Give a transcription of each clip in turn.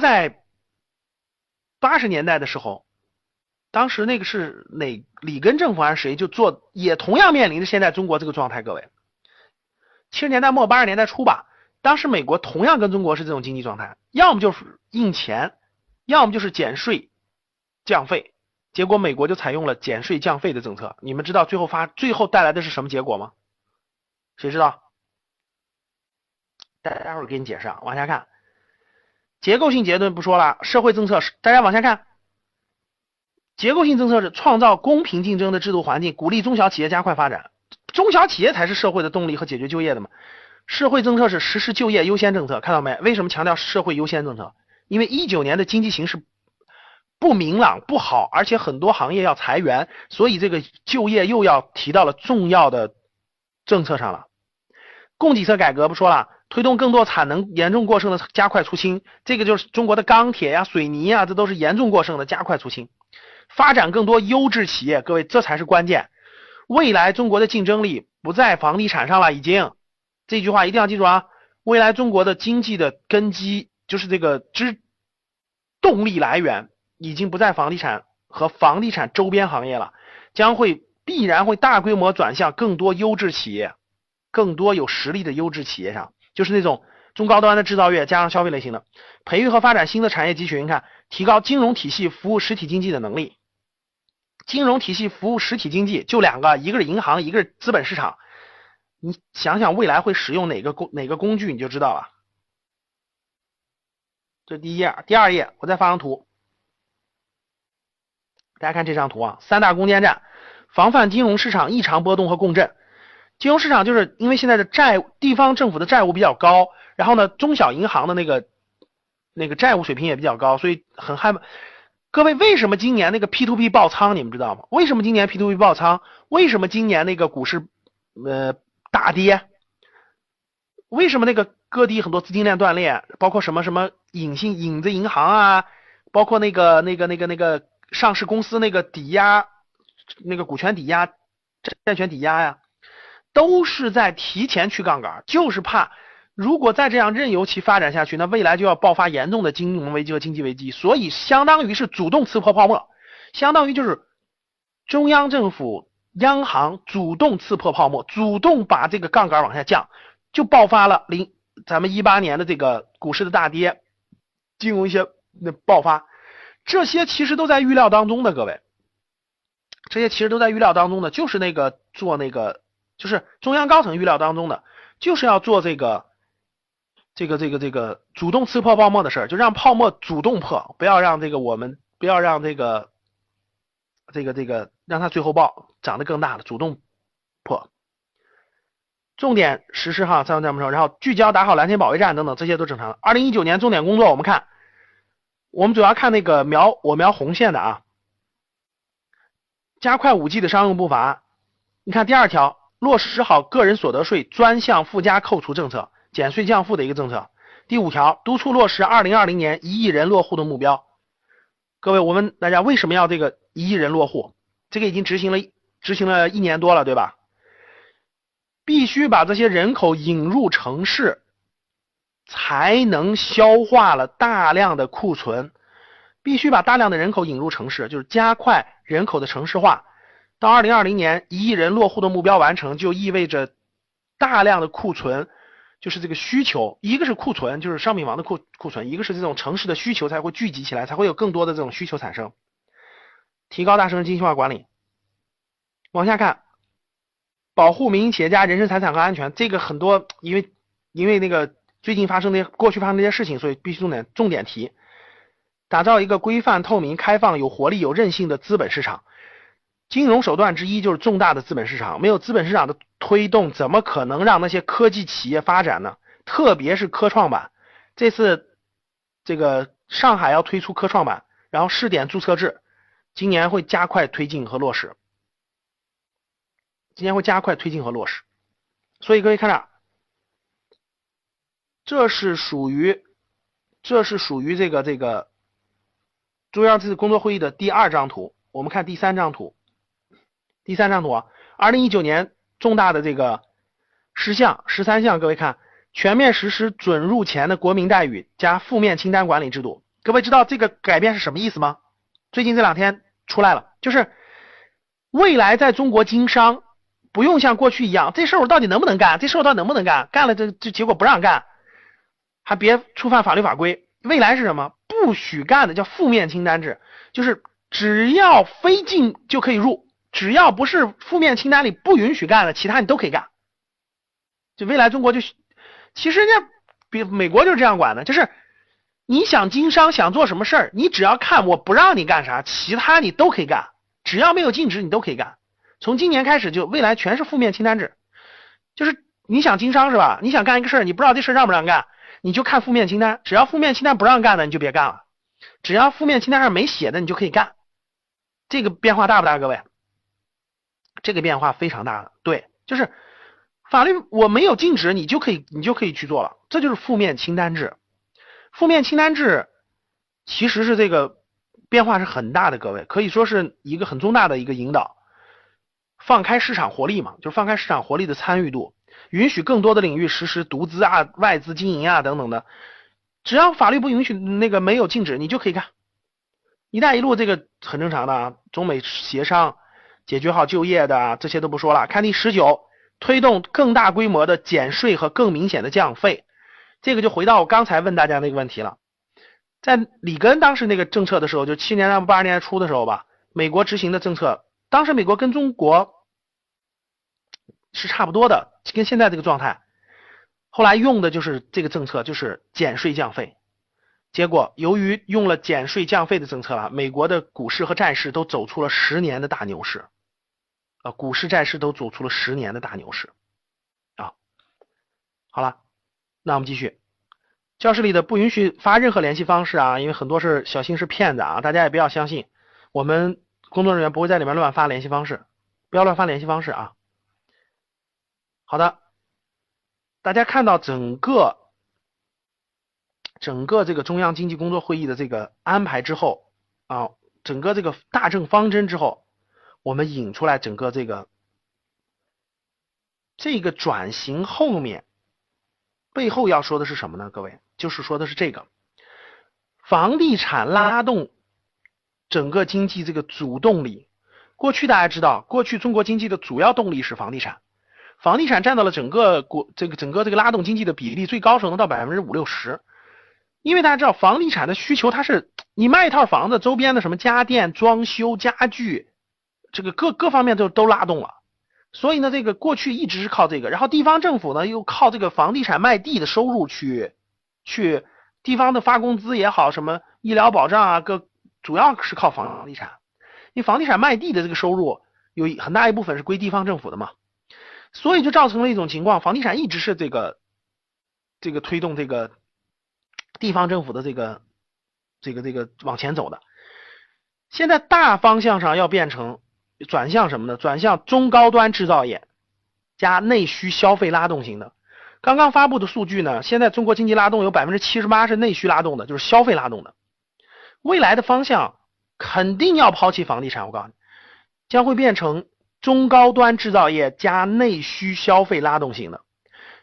在八十年代的时候，当时那个是哪里根政府还是谁就做，也同样面临着现在中国这个状态。各位，七十年代末八十年代初吧，当时美国同样跟中国是这种经济状态，要么就是印钱，要么就是减税降费。结果美国就采用了减税降费的政策，你们知道最后发最后带来的是什么结果吗？谁知道？待待会儿给你解释啊，往下看，结构性结论不说了，社会政策是大家往下看，结构性政策是创造公平竞争的制度环境，鼓励中小企业加快发展，中小企业才是社会的动力和解决就业的嘛。社会政策是实施就业优先政策，看到没？为什么强调社会优先政策？因为一九年的经济形势。不明朗不好，而且很多行业要裁员，所以这个就业又要提到了重要的政策上了。供给侧改革不说了，推动更多产能严重过剩的加快出清，这个就是中国的钢铁呀、水泥呀，这都是严重过剩的，加快出清。发展更多优质企业，各位这才是关键。未来中国的竞争力不在房地产上了，已经这句话一定要记住啊！未来中国的经济的根基就是这个之动力来源。已经不在房地产和房地产周边行业了，将会必然会大规模转向更多优质企业，更多有实力的优质企业上，就是那种中高端的制造业加上消费类型的，培育和发展新的产业集群，你看提高金融体系服务实体经济的能力。金融体系服务实体经济就两个，一个是银行，一个是资本市场。你想想未来会使用哪个工哪个工具，你就知道了。这第一页，第二页我再发张图。大家看这张图啊，三大攻坚战，防范金融市场异常波动和共振。金融市场就是因为现在的债地方政府的债务比较高，然后呢，中小银行的那个那个债务水平也比较高，所以很害怕。各位，为什么今年那个 P to P 爆仓？你们知道吗？为什么今年 P to P 爆仓？为什么今年那个股市呃大跌？为什么那个各地很多资金链断裂？包括什么什么隐性影子银行啊，包括那个那个那个那个。上市公司那个抵押，那个股权抵押、债权抵押呀，都是在提前去杠杆，就是怕如果再这样任由其发展下去，那未来就要爆发严重的金融危机和经济危机，所以相当于是主动刺破泡沫，相当于就是中央政府、央行主动刺破泡沫，主动把这个杠杆往下降，就爆发了零咱们一八年的这个股市的大跌，金融一些那爆发。这些其实都在预料当中的，各位，这些其实都在预料当中的，就是那个做那个，就是中央高层预料当中的，就是要做这个，这个这个这个主动刺破泡沫的事儿，就让泡沫主动破，不要让这个我们不要让这个，这个这个让它最后爆涨得更大的，主动破，重点实施哈，三这么说，然后聚焦打好蓝天保卫战等等，这些都正常的。二零一九年重点工作，我们看。我们主要看那个描我描红线的啊，加快五 G 的商用步伐。你看第二条，落实好个人所得税专项附加扣除政策，减税降负的一个政策。第五条，督促落实二零二零年一亿人落户的目标。各位，我问大家为什么要这个一亿人落户？这个已经执行了执行了一年多了，对吧？必须把这些人口引入城市。才能消化了大量的库存，必须把大量的人口引入城市，就是加快人口的城市化。到二零二零年一亿人落户的目标完成，就意味着大量的库存，就是这个需求，一个是库存，就是商品房的库库存，一个是这种城市的需求才会聚集起来，才会有更多的这种需求产生。提高大城市精细化管理。往下看，保护民营企业家人身财产和安全，这个很多，因为因为那个。最近发生的过去发生这些事情，所以必须重点重点提，打造一个规范、透明、开放、有活力、有韧性的资本市场。金融手段之一就是重大的资本市场，没有资本市场的推动，怎么可能让那些科技企业发展呢？特别是科创板，这次这个上海要推出科创板，然后试点注册制，今年会加快推进和落实。今年会加快推进和落实，所以各位看着。这是属于，这是属于这个这个中央这次工作会议的第二张图。我们看第三张图，第三张图，二零一九年重大的这个十项十三项，各位看，全面实施准入前的国民待遇加负面清单管理制度，各位知道这个改变是什么意思吗？最近这两天出来了，就是未来在中国经商不用像过去一样，这事儿我到底能不能干？这事儿我到底能不能干？干了这这结果不让干，还别触犯法律法规。未来是什么？不许干的叫负面清单制，就是只要非进就可以入，只要不是负面清单里不允许干的，其他你都可以干。就未来中国就其实人家比美国就是这样管的，就是你想经商想做什么事儿，你只要看我不让你干啥，其他你都可以干，只要没有禁止你都可以干。从今年开始就未来全是负面清单制，就是你想经商是吧？你想干一个事儿，你不知道这事儿让不让干。你就看负面清单，只要负面清单不让干的，你就别干了；只要负面清单上没写的，你就可以干。这个变化大不大，各位？这个变化非常大的，对，就是法律我没有禁止，你就可以，你就可以去做了。这就是负面清单制。负面清单制其实是这个变化是很大的，各位可以说是一个很重大的一个引导，放开市场活力嘛，就是放开市场活力的参与度。允许更多的领域实施独资啊、外资经营啊等等的，只要法律不允许，那个没有禁止，你就可以干。一带一路这个很正常的啊，中美协商解决好就业的这些都不说了。看第十九，推动更大规模的减税和更明显的降费，这个就回到我刚才问大家那个问题了。在里根当时那个政策的时候，就七年代八十年代初的时候吧，美国执行的政策，当时美国跟中国。是差不多的，跟现在这个状态。后来用的就是这个政策，就是减税降费。结果由于用了减税降费的政策了，美国的股市和债市都走出了十年的大牛市。啊，股市债市都走出了十年的大牛市。啊，好了，那我们继续。教室里的不允许发任何联系方式啊，因为很多是小心是骗子啊，大家也不要相信。我们工作人员不会在里面乱发联系方式，不要乱发联系方式啊。好的，大家看到整个整个这个中央经济工作会议的这个安排之后啊，整个这个大政方针之后，我们引出来整个这个这个转型后面背后要说的是什么呢？各位，就是说的是这个房地产拉动整个经济这个主动力。过去大家知道，过去中国经济的主要动力是房地产。房地产占到了整个国这个整个这个拉动经济的比例最高时候能到百分之五六十，因为大家知道房地产的需求它是你卖一套房子周边的什么家电装修家具，这个各各方面都都拉动了，所以呢这个过去一直是靠这个，然后地方政府呢又靠这个房地产卖地的收入去去地方的发工资也好什么医疗保障啊各主要是靠房地产，因为房地产卖地的这个收入有很大一部分是归地方政府的嘛。所以就造成了一种情况，房地产一直是这个这个推动这个地方政府的这个这个这个往前走的。现在大方向上要变成转向什么呢？转向中高端制造业加内需消费拉动型的。刚刚发布的数据呢，现在中国经济拉动有百分之七十八是内需拉动的，就是消费拉动的。未来的方向肯定要抛弃房地产，我告诉你，将会变成。中高端制造业加内需消费拉动型的，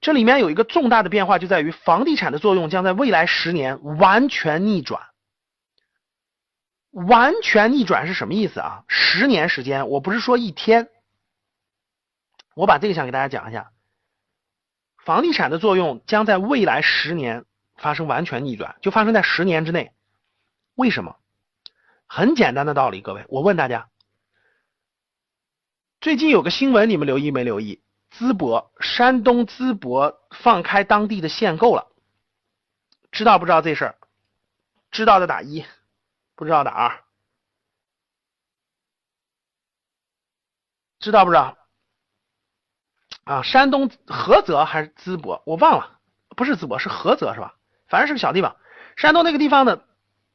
这里面有一个重大的变化，就在于房地产的作用将在未来十年完全逆转。完全逆转是什么意思啊？十年时间，我不是说一天。我把这个想给大家讲一下，房地产的作用将在未来十年发生完全逆转，就发生在十年之内。为什么？很简单的道理，各位，我问大家。最近有个新闻，你们留意没留意？淄博，山东淄博放开当地的限购了，知道不知道这事儿？知道的打一，不知道打二。知道不知道？啊，山东菏泽还是淄博？我忘了，不是淄博，是菏泽是吧？反正是个小地方。山东那个地方呢，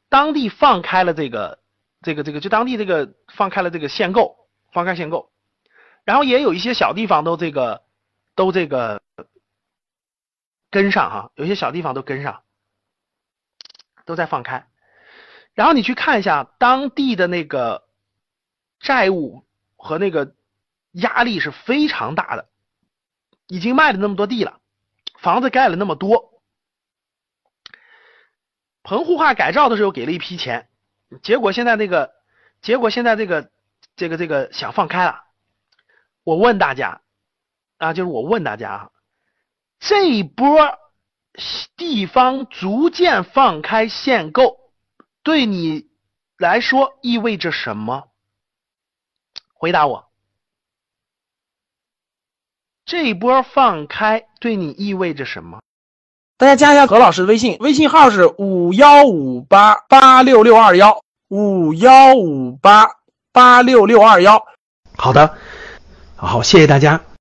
当地放开了这个这个这个，就当地这个放开了这个限购，放开限购。然后也有一些小地方都这个都这个跟上哈，有些小地方都跟上，都在放开。然后你去看一下当地的那个债务和那个压力是非常大的，已经卖了那么多地了，房子盖了那么多，棚户化改造的时候给了一批钱，结果现在那个，结果现在这个这个这个想放开了。我问大家啊，就是我问大家啊，这一波地方逐渐放开限购，对你来说意味着什么？回答我。这一波放开对你意味着什么？大家加一下何老师的微信，微信号是五幺五八八六六二幺五幺五八八六六二幺。好的，好，谢谢大家。